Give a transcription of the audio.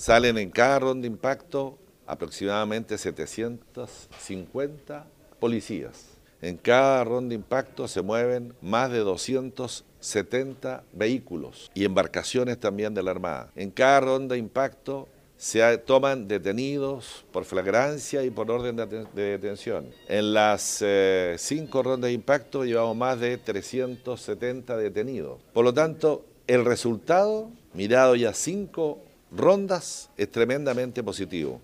Salen en cada ronda de impacto aproximadamente 750 policías. En cada ronda de impacto se mueven más de 270 vehículos y embarcaciones también de la Armada. En cada ronda de impacto se toman detenidos por flagrancia y por orden de, detención. En las eh, cinco rondas de impacto llevamos más de 370 detenidos. Por lo tanto, el resultado, mirado ya cinco rondas, es tremendamente positivo.